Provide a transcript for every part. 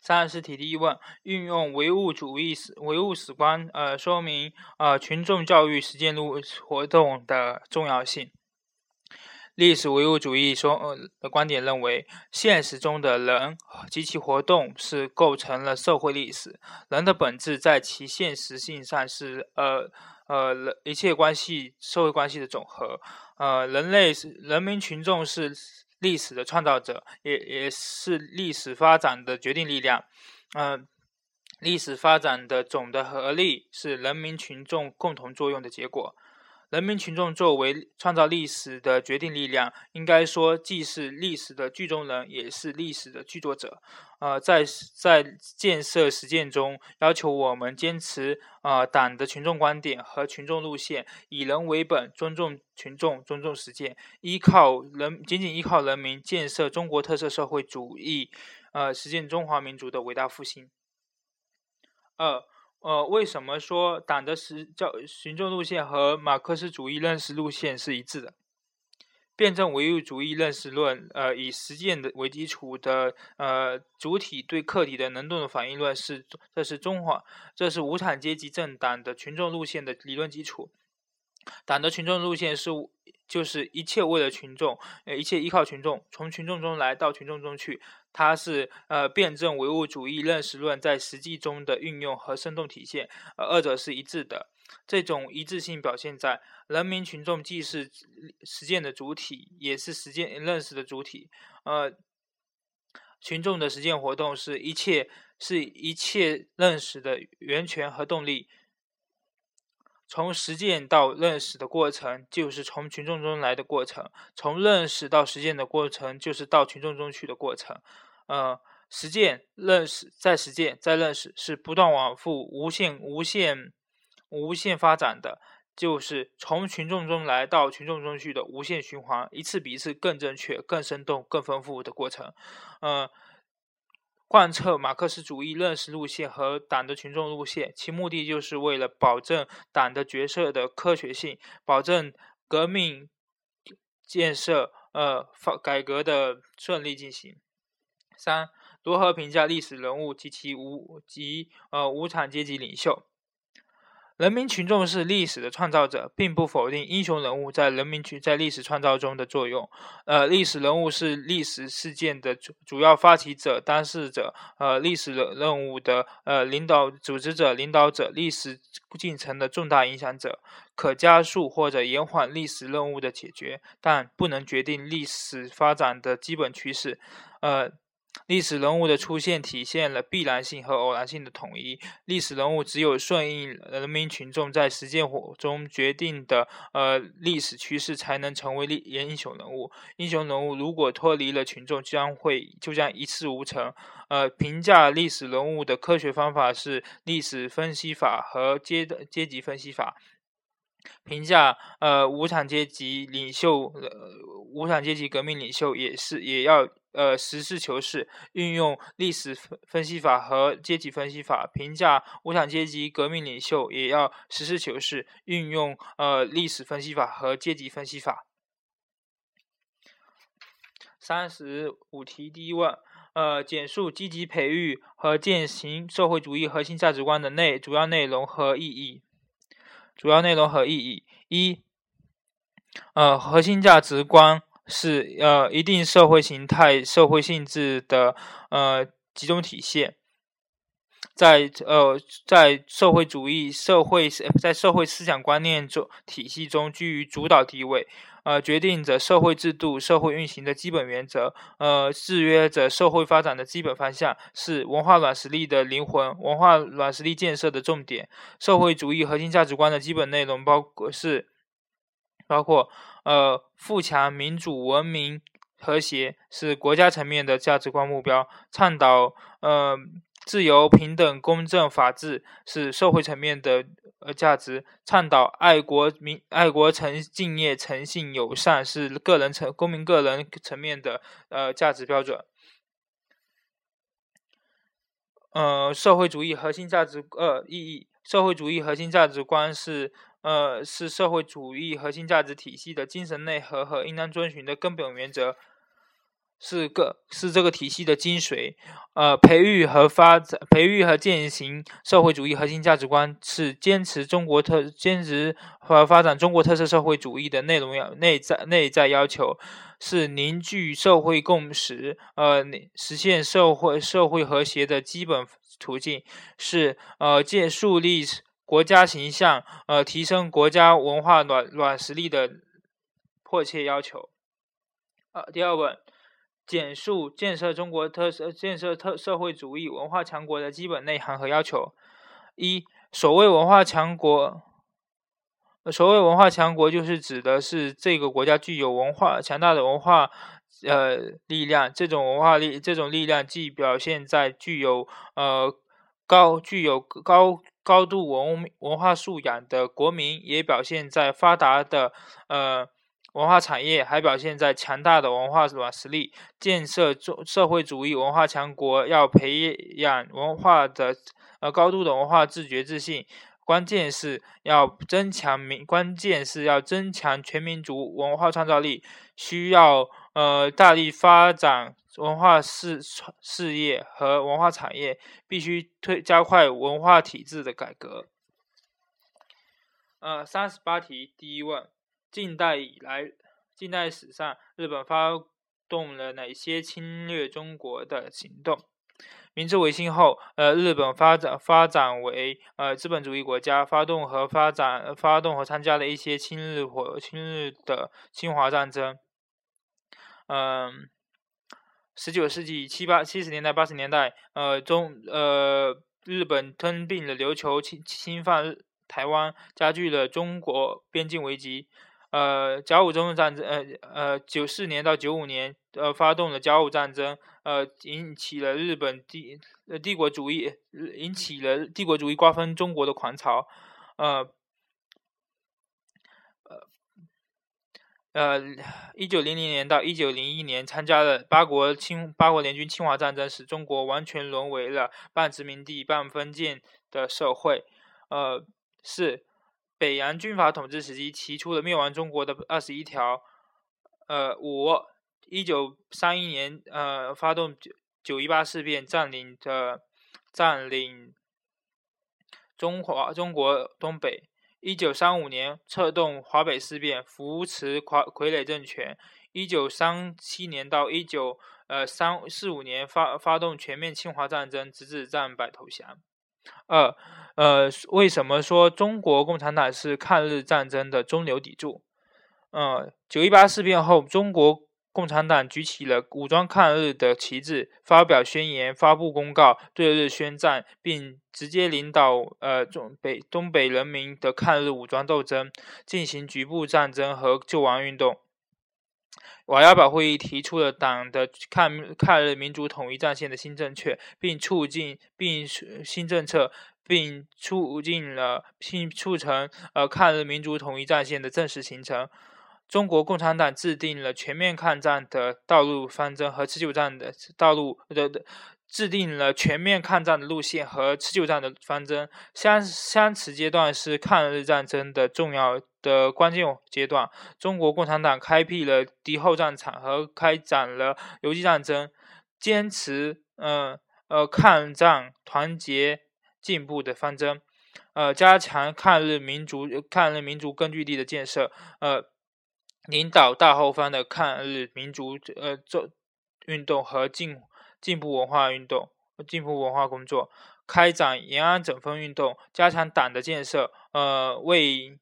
三十题第一问：运用唯物主义史唯物史观，呃，说明呃群众教育实践路活动的重要性。历史唯物主义说呃的观点认为，现实中的人及其活动是构成了社会历史。人的本质在其现实性上是呃呃人一切关系社会关系的总和。呃，人类是人民群众是。历史的创造者，也也是历史发展的决定力量。嗯，历史发展的总的合力是人民群众共同作用的结果。人民群众作为创造历史的决定力量，应该说既是历史的剧中人，也是历史的剧作者。呃，在在建设实践中，要求我们坚持呃党的群众观点和群众路线，以人为本，尊重群众，尊重实践，依靠人，仅仅依靠人民建设中国特色社会主义，呃，实现中华民族的伟大复兴。二。呃为什么说党的实教群众路线和马克思主义认识路线是一致的？辩证唯物主义认识论，呃，以实践的为基础的，呃，主体对客体的能动的反应论是，这是中华，这是无产阶级政党的群众路线的理论基础。党的群众路线是。就是一切为了群众，呃，一切依靠群众，从群众中来到群众中去。它是呃辩证唯物主义认识论在实际中的运用和生动体现，呃，二者是一致的。这种一致性表现在人民群众既是实践的主体，也是实践认识的主体。呃，群众的实践活动是一切是一切认识的源泉和动力。从实践到认识的过程，就是从群众中来的过程；从认识到实践的过程，就是到群众中去的过程。呃，实践、认识、再实践、再认识，是不断往复、无限、无限、无限发展的，就是从群众中来到群众中去的无限循环，一次比一次更正确、更生动、更丰富的过程。呃。贯彻马克思主义认识路线和党的群众路线，其目的就是为了保证党的决策的科学性，保证革命建设呃发改革的顺利进行。三、如何评价历史人物及其无及呃无产阶级领袖？人民群众是历史的创造者，并不否定英雄人物在人民群在历史创造中的作用。呃，历史人物是历史事件的主主要发起者、当事者，呃，历史任任务的呃领导组织者、领导者，历史进程的重大影响者，可加速或者延缓历史任务的解决，但不能决定历史发展的基本趋势。呃。历史人物的出现体现了必然性和偶然性的统一。历史人物只有顺应人民群众在实践中决定的呃历史趋势，才能成为历英雄人物。英雄人物如果脱离了群众，将会就将一事无成。呃，评价历史人物的科学方法是历史分析法和阶阶级分析法。评价呃无产阶级领袖，呃无产阶级革命领袖也是也要。呃，实事求是，运用历史分析法和阶级分析法评价无产阶级革命领袖，也要实事求是，运用呃历史分析法和阶级分析法。三十五题第一问，呃，简述积极培育和践行社会主义核心价值观的内主要内容和意义。主要内容和意义一，呃，核心价值观。是呃一定社会形态、社会性质的呃集中体现，在呃在社会主义社会在社会思想观念中体系中居于主导地位，呃决定着社会制度、社会运行的基本原则，呃制约着社会发展的基本方向，是文化软实力的灵魂，文化软实力建设的重点。社会主义核心价值观的基本内容包括是包括。呃，富强、民主、文明、和谐是国家层面的价值观目标；倡导呃自由、平等、公正、法治是社会层面的呃价值；倡导爱国、民爱国、诚敬业、诚信、友善是个人层公民个人层面的呃价值标准。呃，社会主义核心价值呃意义，社会主义核心价值观是。呃，是社会主义核心价值体系的精神内核和应当遵循的根本原则。是个是这个体系的精髓，呃，培育和发展、培育和践行社会主义核心价值观，是坚持中国特、坚持和发展中国特色社会主义的内容要内在内在要求，是凝聚社会共识、呃，实现社会社会和谐的基本途径，是呃建树立国家形象、呃提升国家文化软软实力的迫切要求。呃，第二问。简述建设中国特色、建设特社会主义文化强国的基本内涵和要求。一、所谓文化强国，所谓文化强国，就是指的是这个国家具有文化强大的文化呃力量。这种文化力，这种力量既表现在具有呃高具有高高度文文化素养的国民，也表现在发达的呃。文化产业还表现在强大的文化软实力。建设中社会主义文化强国，要培养文化的呃高度的文化自觉自信。关键是要增强民，关键是要增强全民族文化创造力。需要呃大力发展文化事事业和文化产业，必须推加快文化体制的改革。呃，三十八题，第一问。近代以来，近代史上，日本发动了哪些侵略中国的行动？明治维新后，呃，日本发展发展为呃资本主义国家，发动和发展发动和参加了一些亲日或亲日的侵华战争。嗯，十九世纪七八七十年代八十年代，呃中呃日本吞并了琉球，侵侵犯台湾，加剧了中国边境危机。呃，甲午中日战争，呃呃，九四年到九五年，呃，发动了甲午战争，呃，引起了日本帝呃帝国主义，引起了帝国主义瓜分中国的狂潮，呃，呃，一九零零年到一九零一年，参加了八国侵八国联军侵华战争，使中国完全沦为了半殖民地半封建的社会，呃，是。北洋军阀统治时期提出了灭亡中国的二十一条，呃，五一九三一年，呃，发动九九一八事变，占领的占领中华中国东北。一九三五年策动华北事变，扶持傀傀儡政权。一九三七年到一九呃三四五年发发动全面侵华战争，直至战败投降。二呃，为什么说中国共产党是抗日战争的中流砥柱？嗯，九一八事变后，中国共产党举起了武装抗日的旗帜，发表宣言，发布公告，对日宣战，并直接领导呃中北东北人民的抗日武装斗争，进行局部战争和救亡运动。瓦窑堡会议提出了党的抗抗日民族统一战线的新政策，并促进并新政策，并促进了并促成呃抗日民族统一战线的正式形成。中国共产党制定了全面抗战的道路方针和持久战的道路的的。制定了全面抗战的路线和持久战的方针。相相此阶段是抗日战争的重要的关键阶段。中国共产党开辟了敌后战场和开展了游击战争，坚持呃呃抗战团结进步的方针，呃加强抗日民族抗日民族根据地的建设，呃领导大后方的抗日民族呃这运动和进。进步文化运动，进步文化工作，开展延安整风运动，加强党的建设，呃，为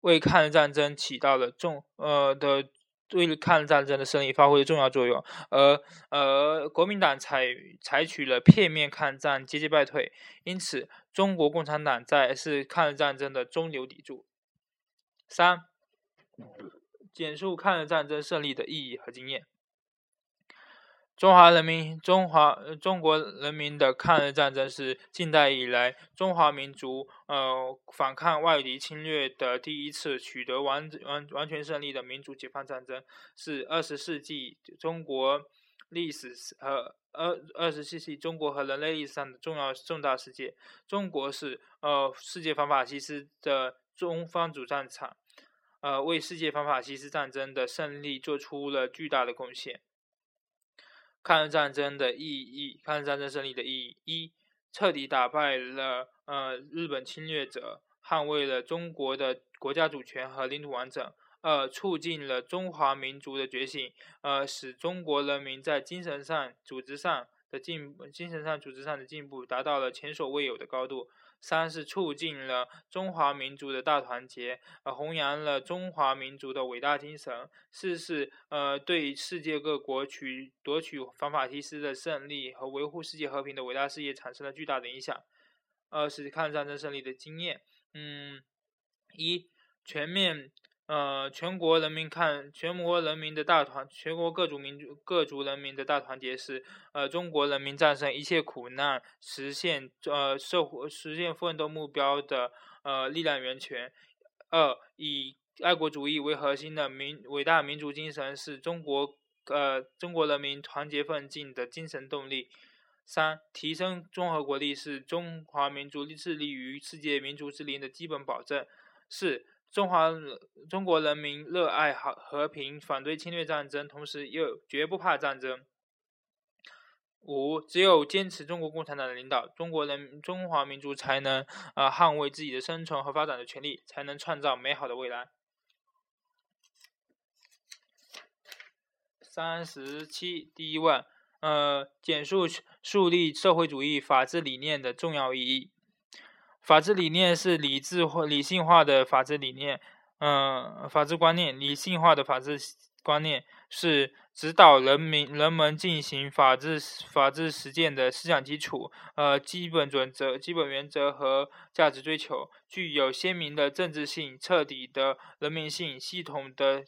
为抗日战争起到了重呃的为抗日战争的胜利发挥了重要作用。而而国民党采采取了片面抗战，节节败退。因此，中国共产党在是抗日战争的中流砥柱。三，简述抗日战争胜利的意义和经验。中华人民中华中国人民的抗日战争是近代以来中华民族呃反抗外敌侵略的第一次取得完完完全胜利的民族解放战争，是二十世纪中国历史和二二十世纪中国和人类历史上的重要重大事件。中国是呃世界反法西斯的中方主战场，呃为世界反法西斯战争的胜利做出了巨大的贡献。抗日战争的意义，抗日战争胜利的意义：一、彻底打败了呃日本侵略者，捍卫了中国的国家主权和领土完整；二、促进了中华民族的觉醒，呃，使中国人民在精神上、组织上的进精神上、组织上的进步达到了前所未有的高度。三是促进了中华民族的大团结，呃，弘扬了中华民族的伟大精神。四是呃，对世界各国取夺取反法西斯的胜利和维护世界和平的伟大事业产生了巨大的影响。二是抗日战争胜利的经验，嗯，一全面。呃，全国人民看全国人民的大团，全国各族民族各族人民的大团结是呃中国人民战胜一切苦难，实现呃社会实现奋斗目标的呃力量源泉。二，以爱国主义为核心的民伟大民族精神是中国呃中国人民团结奋进的精神动力。三，提升综合国力是中华民族致力于世界民族之林的基本保证。四。中华中国人民热爱和和平，反对侵略战争，同时又绝不怕战争。五，只有坚持中国共产党的领导，中国人中华民族才能呃捍卫自己的生存和发展的权利，才能创造美好的未来。三十七，第一问，呃，简述树立社会主义法治理念的重要意义。法治理念是理智或理性化的法治理念，嗯，法治观念，理性化的法治观念是指导人民人们进行法治法治实践的思想基础，呃，基本准则、基本原则和价值追求，具有鲜明的政治性、彻底的人民性、系统的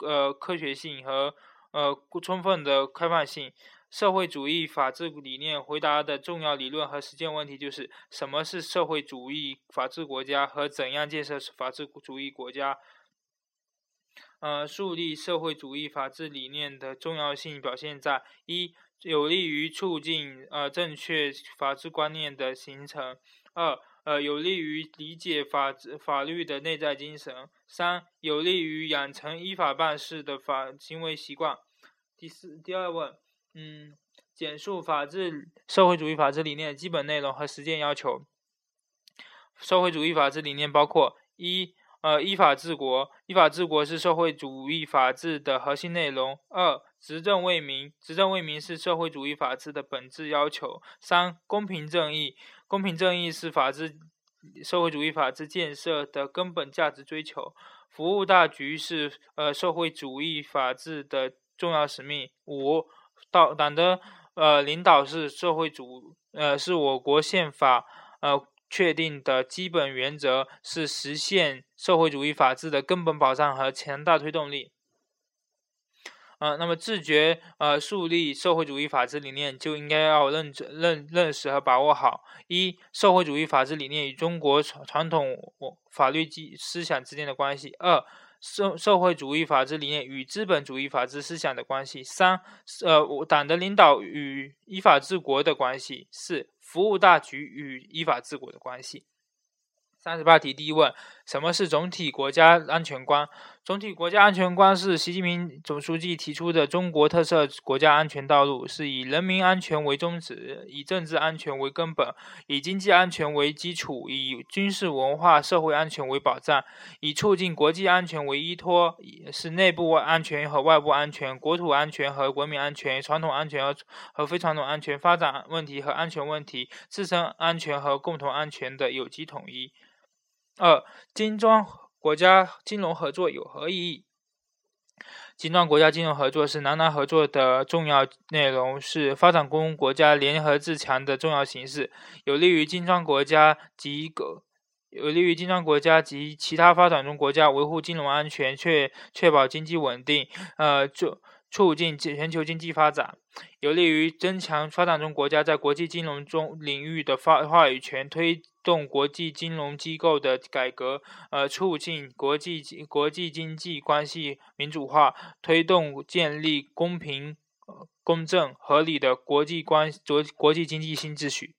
呃科学性和呃充分的开放性。社会主义法治理念回答的重要理论和实践问题就是：什么是社会主义法治国家和怎样建设法治主义国家？呃，树立社会主义法治理念的重要性表现在：一、有利于促进呃正确法治观念的形成；二、呃，有利于理解法治法律的内在精神；三、有利于养成依法办事的法行为习惯。第四，第二问。嗯，简述法治社会主义法治理念基本内容和实践要求。社会主义法治理念包括：一、呃，依法治国，依法治国是社会主义法治的核心内容；二、执政为民，执政为民是社会主义法治的本质要求；三、公平正义，公平正义是法治社会主义法治建设的根本价值追求；服务大局是呃社会主义法治的重要使命；五。党党的呃领导是社会主呃是我国宪法呃确定的基本原则，是实现社会主义法治的根本保障和强大推动力。呃，那么自觉呃树立社会主义法治理念，就应该要认认认识和把握好：一、社会主义法治理念与中国传统法律基思想之间的关系；二、社社会主义法治理念与资本主义法治思想的关系；三，呃，党的领导与依法治国的关系；四，服务大局与依法治国的关系。三十八题第一问：什么是总体国家安全观？总体国家安全观是习近平总书记提出的中国特色国家安全道路，是以人民安全为宗旨，以政治安全为根本，以经济安全为基础，以军事文化社会安全为保障，以促进国际安全为依托，是内部安全和外部安全、国土安全和国民安全、传统安全和和非传统安全、发展问题和安全问题、自身安全和共同安全的有机统一。二、金砖国家金融合作有何意义？金砖国家金融合作是南南合作的重要内容，是发展中国家联合自强的重要形式，有利于金砖国家及个有利于金砖国家及其他发展中国家维护金融安全，确确保经济稳定，呃，就。促进全球经济发展，有利于增强发展中国家在国际金融中领域的发话语权，推动国际金融机构的改革，呃，促进国际国际经济关系民主化，推动建立公平、公正、合理的国际关国国际经济新秩序。